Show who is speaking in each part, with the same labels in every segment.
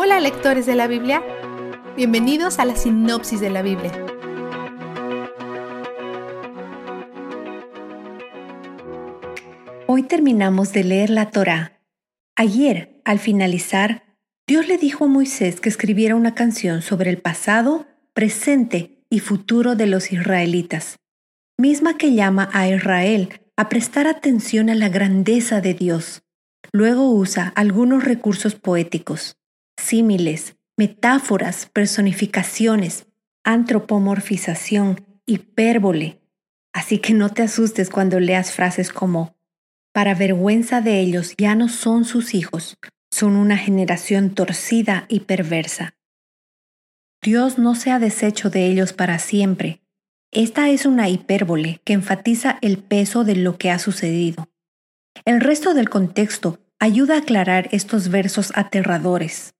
Speaker 1: Hola lectores de la Biblia, bienvenidos a la sinopsis de la Biblia.
Speaker 2: Hoy terminamos de leer la Torá. Ayer, al finalizar, Dios le dijo a Moisés que escribiera una canción sobre el pasado, presente y futuro de los israelitas, misma que llama a Israel a prestar atención a la grandeza de Dios. Luego usa algunos recursos poéticos símiles, metáforas, personificaciones, antropomorfización, hipérbole. Así que no te asustes cuando leas frases como, para vergüenza de ellos ya no son sus hijos, son una generación torcida y perversa. Dios no se ha deshecho de ellos para siempre. Esta es una hipérbole que enfatiza el peso de lo que ha sucedido. El resto del contexto ayuda a aclarar estos versos aterradores.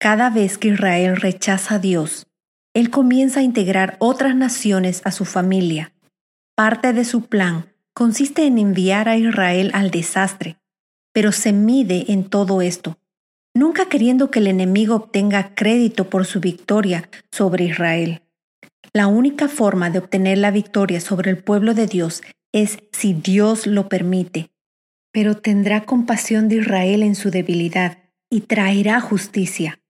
Speaker 2: Cada vez que Israel rechaza a Dios, Él comienza a integrar otras naciones a su familia. Parte de su plan consiste en enviar a Israel al desastre, pero se mide en todo esto, nunca queriendo que el enemigo obtenga crédito por su victoria sobre Israel. La única forma de obtener la victoria sobre el pueblo de Dios es si Dios lo permite, pero tendrá compasión de Israel en su debilidad y traerá justicia.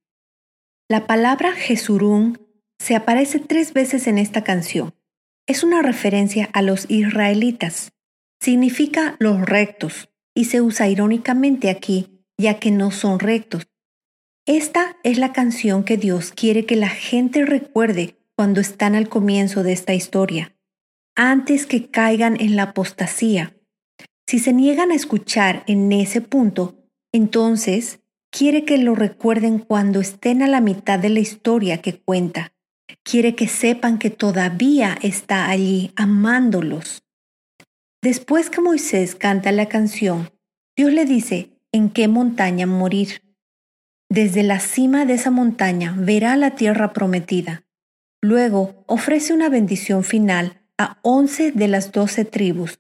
Speaker 2: La palabra Jesurún se aparece tres veces en esta canción. Es una referencia a los israelitas. Significa los rectos y se usa irónicamente aquí, ya que no son rectos. Esta es la canción que Dios quiere que la gente recuerde cuando están al comienzo de esta historia, antes que caigan en la apostasía. Si se niegan a escuchar en ese punto, entonces Quiere que lo recuerden cuando estén a la mitad de la historia que cuenta. Quiere que sepan que todavía está allí amándolos. Después que Moisés canta la canción, Dios le dice en qué montaña morir. Desde la cima de esa montaña verá la tierra prometida. Luego ofrece una bendición final a once de las doce tribus.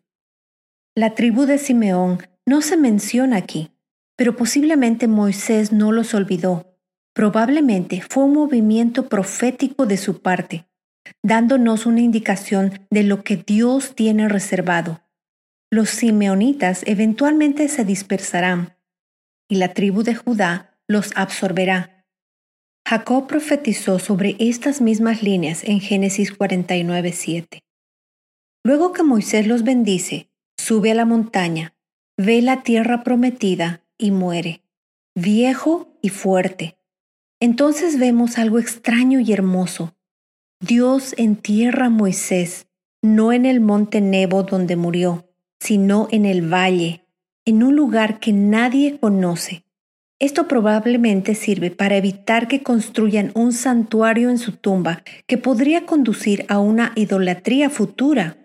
Speaker 2: La tribu de Simeón no se menciona aquí. Pero posiblemente Moisés no los olvidó. Probablemente fue un movimiento profético de su parte, dándonos una indicación de lo que Dios tiene reservado. Los simeonitas eventualmente se dispersarán y la tribu de Judá los absorberá. Jacob profetizó sobre estas mismas líneas en Génesis 49:7. Luego que Moisés los bendice, sube a la montaña, ve la tierra prometida y muere, viejo y fuerte. Entonces vemos algo extraño y hermoso. Dios entierra a Moisés, no en el monte Nebo donde murió, sino en el valle, en un lugar que nadie conoce. Esto probablemente sirve para evitar que construyan un santuario en su tumba que podría conducir a una idolatría futura.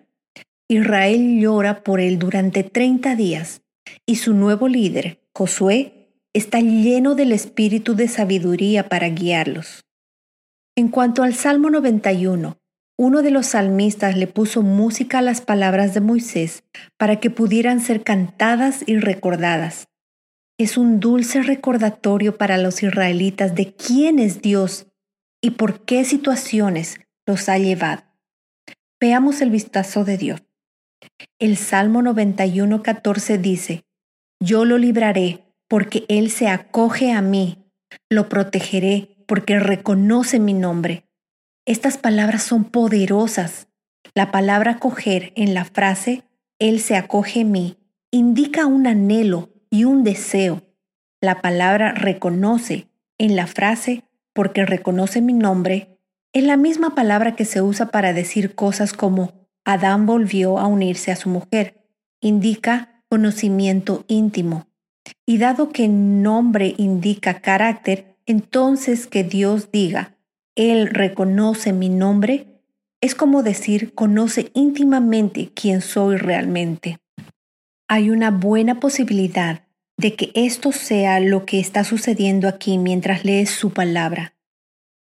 Speaker 2: Israel llora por él durante 30 días y su nuevo líder, Josué está lleno del espíritu de sabiduría para guiarlos. En cuanto al Salmo 91, uno de los salmistas le puso música a las palabras de Moisés para que pudieran ser cantadas y recordadas. Es un dulce recordatorio para los israelitas de quién es Dios y por qué situaciones los ha llevado. Veamos el vistazo de Dios. El Salmo 91.14 dice, yo lo libraré porque Él se acoge a mí. Lo protegeré porque reconoce mi nombre. Estas palabras son poderosas. La palabra acoger en la frase Él se acoge a mí indica un anhelo y un deseo. La palabra reconoce en la frase porque reconoce mi nombre es la misma palabra que se usa para decir cosas como Adán volvió a unirse a su mujer. Indica conocimiento íntimo. Y dado que nombre indica carácter, entonces que Dios diga, Él reconoce mi nombre, es como decir, conoce íntimamente quién soy realmente. Hay una buena posibilidad de que esto sea lo que está sucediendo aquí mientras lees su palabra.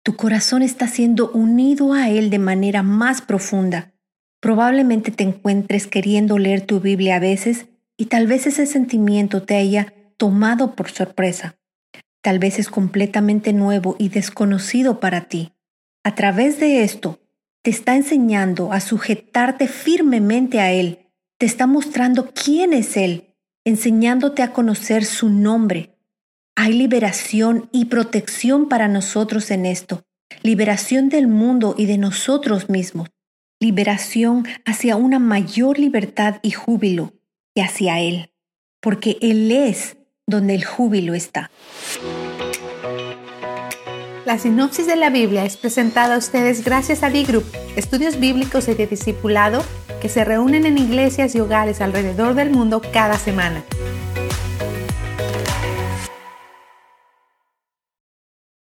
Speaker 2: Tu corazón está siendo unido a Él de manera más profunda. Probablemente te encuentres queriendo leer tu Biblia a veces y tal vez ese sentimiento te haya tomado por sorpresa. Tal vez es completamente nuevo y desconocido para ti. A través de esto, te está enseñando a sujetarte firmemente a Él, te está mostrando quién es Él, enseñándote a conocer su nombre. Hay liberación y protección para nosotros en esto, liberación del mundo y de nosotros mismos, liberación hacia una mayor libertad y júbilo que hacia Él, porque Él es donde el júbilo está.
Speaker 1: La sinopsis de la Biblia es presentada a ustedes gracias a D-Group, estudios bíblicos y de discipulado que se reúnen en iglesias y hogares alrededor del mundo cada semana.